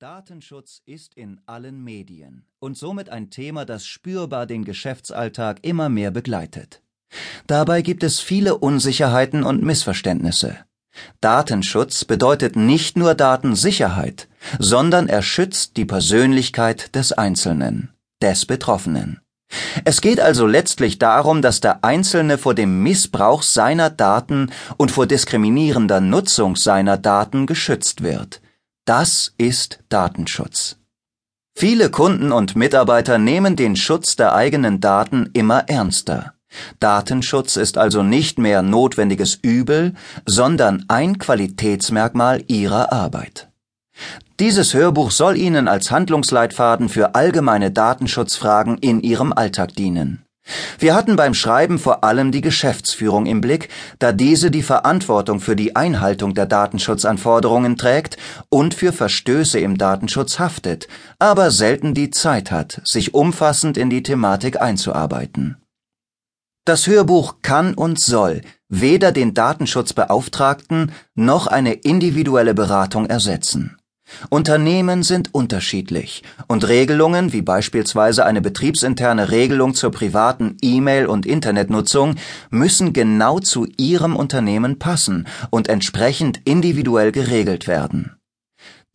Datenschutz ist in allen Medien und somit ein Thema, das spürbar den Geschäftsalltag immer mehr begleitet. Dabei gibt es viele Unsicherheiten und Missverständnisse. Datenschutz bedeutet nicht nur Datensicherheit, sondern er schützt die Persönlichkeit des Einzelnen, des Betroffenen. Es geht also letztlich darum, dass der Einzelne vor dem Missbrauch seiner Daten und vor diskriminierender Nutzung seiner Daten geschützt wird, das ist Datenschutz. Viele Kunden und Mitarbeiter nehmen den Schutz der eigenen Daten immer ernster. Datenschutz ist also nicht mehr notwendiges Übel, sondern ein Qualitätsmerkmal ihrer Arbeit. Dieses Hörbuch soll Ihnen als Handlungsleitfaden für allgemeine Datenschutzfragen in Ihrem Alltag dienen. Wir hatten beim Schreiben vor allem die Geschäftsführung im Blick, da diese die Verantwortung für die Einhaltung der Datenschutzanforderungen trägt und für Verstöße im Datenschutz haftet, aber selten die Zeit hat, sich umfassend in die Thematik einzuarbeiten. Das Hörbuch kann und soll weder den Datenschutzbeauftragten noch eine individuelle Beratung ersetzen. Unternehmen sind unterschiedlich und Regelungen wie beispielsweise eine betriebsinterne Regelung zur privaten E-Mail- und Internetnutzung müssen genau zu Ihrem Unternehmen passen und entsprechend individuell geregelt werden.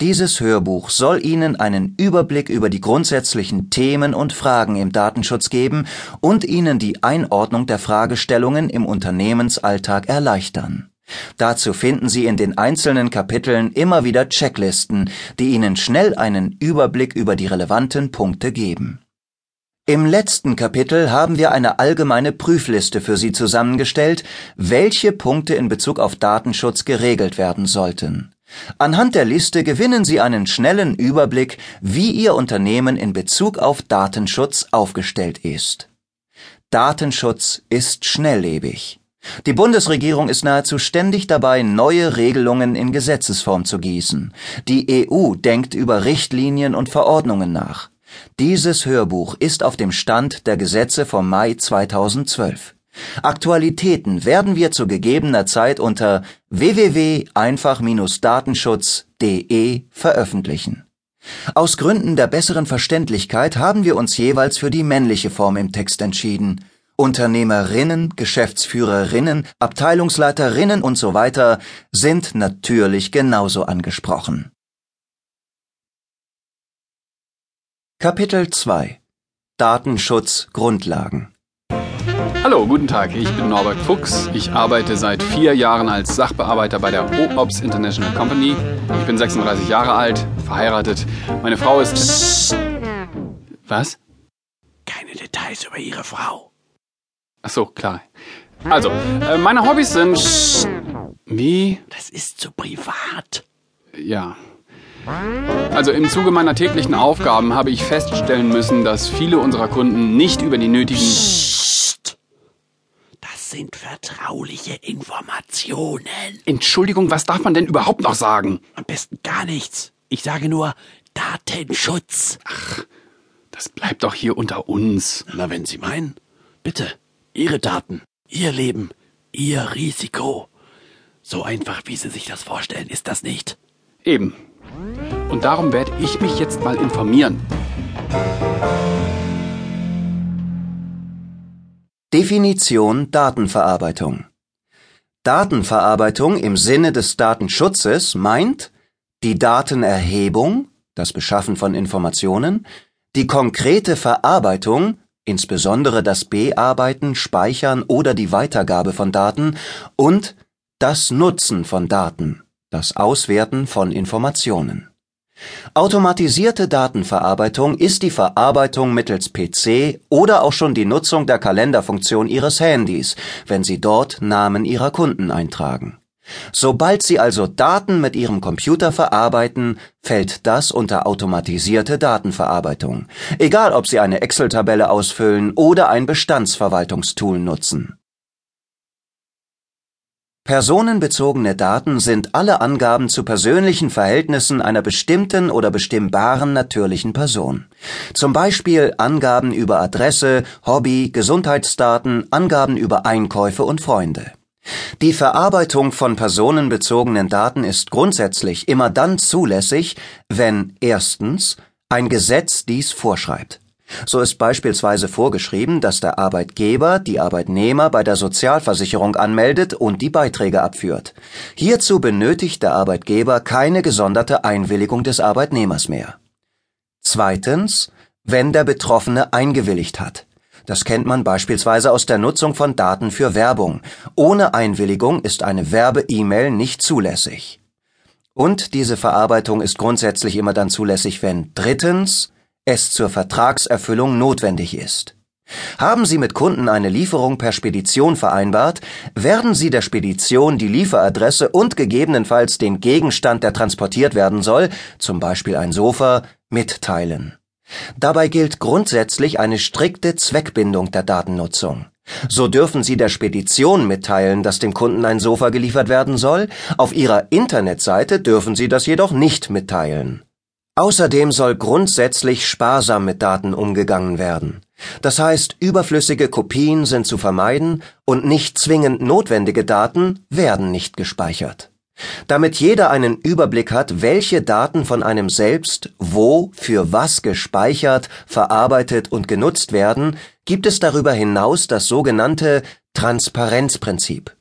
Dieses Hörbuch soll Ihnen einen Überblick über die grundsätzlichen Themen und Fragen im Datenschutz geben und Ihnen die Einordnung der Fragestellungen im Unternehmensalltag erleichtern. Dazu finden Sie in den einzelnen Kapiteln immer wieder Checklisten, die Ihnen schnell einen Überblick über die relevanten Punkte geben. Im letzten Kapitel haben wir eine allgemeine Prüfliste für Sie zusammengestellt, welche Punkte in Bezug auf Datenschutz geregelt werden sollten. Anhand der Liste gewinnen Sie einen schnellen Überblick, wie Ihr Unternehmen in Bezug auf Datenschutz aufgestellt ist. Datenschutz ist schnelllebig. Die Bundesregierung ist nahezu ständig dabei, neue Regelungen in Gesetzesform zu gießen. Die EU denkt über Richtlinien und Verordnungen nach. Dieses Hörbuch ist auf dem Stand der Gesetze vom Mai 2012. Aktualitäten werden wir zu gegebener Zeit unter www.einfach-datenschutz.de veröffentlichen. Aus Gründen der besseren Verständlichkeit haben wir uns jeweils für die männliche Form im Text entschieden. Unternehmerinnen, Geschäftsführerinnen, Abteilungsleiterinnen und so weiter sind natürlich genauso angesprochen. Kapitel 2 Datenschutz Grundlagen Hallo, guten Tag. Ich bin Norbert Fuchs. Ich arbeite seit vier Jahren als Sachbearbeiter bei der OOPS International Company. Ich bin 36 Jahre alt, verheiratet. Meine Frau ist. Psst. Was? Keine Details über Ihre Frau. Ach so, klar. Also, äh, meine Hobbys sind. Wie? Das ist zu privat. Ja. Also im Zuge meiner täglichen Aufgaben habe ich feststellen müssen, dass viele unserer Kunden nicht über die nötigen. Psst. Das sind vertrauliche Informationen. Entschuldigung, was darf man denn überhaupt noch sagen? Am besten gar nichts. Ich sage nur Datenschutz. Ach, das bleibt doch hier unter uns. Na, wenn Sie meinen. Bitte. Ihre Daten, Ihr Leben, Ihr Risiko. So einfach, wie Sie sich das vorstellen, ist das nicht. Eben. Und darum werde ich mich jetzt mal informieren. Definition Datenverarbeitung Datenverarbeitung im Sinne des Datenschutzes meint die Datenerhebung, das Beschaffen von Informationen, die konkrete Verarbeitung, insbesondere das Bearbeiten, Speichern oder die Weitergabe von Daten und das Nutzen von Daten, das Auswerten von Informationen. Automatisierte Datenverarbeitung ist die Verarbeitung mittels PC oder auch schon die Nutzung der Kalenderfunktion Ihres Handys, wenn Sie dort Namen Ihrer Kunden eintragen. Sobald Sie also Daten mit Ihrem Computer verarbeiten, fällt das unter automatisierte Datenverarbeitung, egal ob Sie eine Excel-Tabelle ausfüllen oder ein Bestandsverwaltungstool nutzen. Personenbezogene Daten sind alle Angaben zu persönlichen Verhältnissen einer bestimmten oder bestimmbaren natürlichen Person. Zum Beispiel Angaben über Adresse, Hobby, Gesundheitsdaten, Angaben über Einkäufe und Freunde. Die Verarbeitung von personenbezogenen Daten ist grundsätzlich immer dann zulässig, wenn erstens ein Gesetz dies vorschreibt. So ist beispielsweise vorgeschrieben, dass der Arbeitgeber die Arbeitnehmer bei der Sozialversicherung anmeldet und die Beiträge abführt. Hierzu benötigt der Arbeitgeber keine gesonderte Einwilligung des Arbeitnehmers mehr. Zweitens, wenn der Betroffene eingewilligt hat. Das kennt man beispielsweise aus der Nutzung von Daten für Werbung. Ohne Einwilligung ist eine Werbe-E-Mail nicht zulässig. Und diese Verarbeitung ist grundsätzlich immer dann zulässig, wenn drittens es zur Vertragserfüllung notwendig ist. Haben Sie mit Kunden eine Lieferung per Spedition vereinbart, werden Sie der Spedition die Lieferadresse und gegebenenfalls den Gegenstand, der transportiert werden soll, zum Beispiel ein Sofa, mitteilen. Dabei gilt grundsätzlich eine strikte Zweckbindung der Datennutzung. So dürfen Sie der Spedition mitteilen, dass dem Kunden ein Sofa geliefert werden soll, auf Ihrer Internetseite dürfen Sie das jedoch nicht mitteilen. Außerdem soll grundsätzlich sparsam mit Daten umgegangen werden. Das heißt, überflüssige Kopien sind zu vermeiden und nicht zwingend notwendige Daten werden nicht gespeichert. Damit jeder einen Überblick hat, welche Daten von einem selbst wo für was gespeichert, verarbeitet und genutzt werden, gibt es darüber hinaus das sogenannte Transparenzprinzip.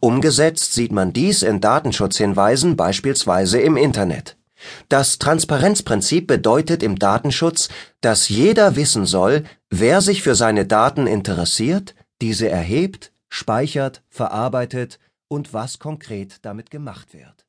Umgesetzt sieht man dies in Datenschutzhinweisen beispielsweise im Internet. Das Transparenzprinzip bedeutet im Datenschutz, dass jeder wissen soll, wer sich für seine Daten interessiert, diese erhebt, speichert, verarbeitet und was konkret damit gemacht wird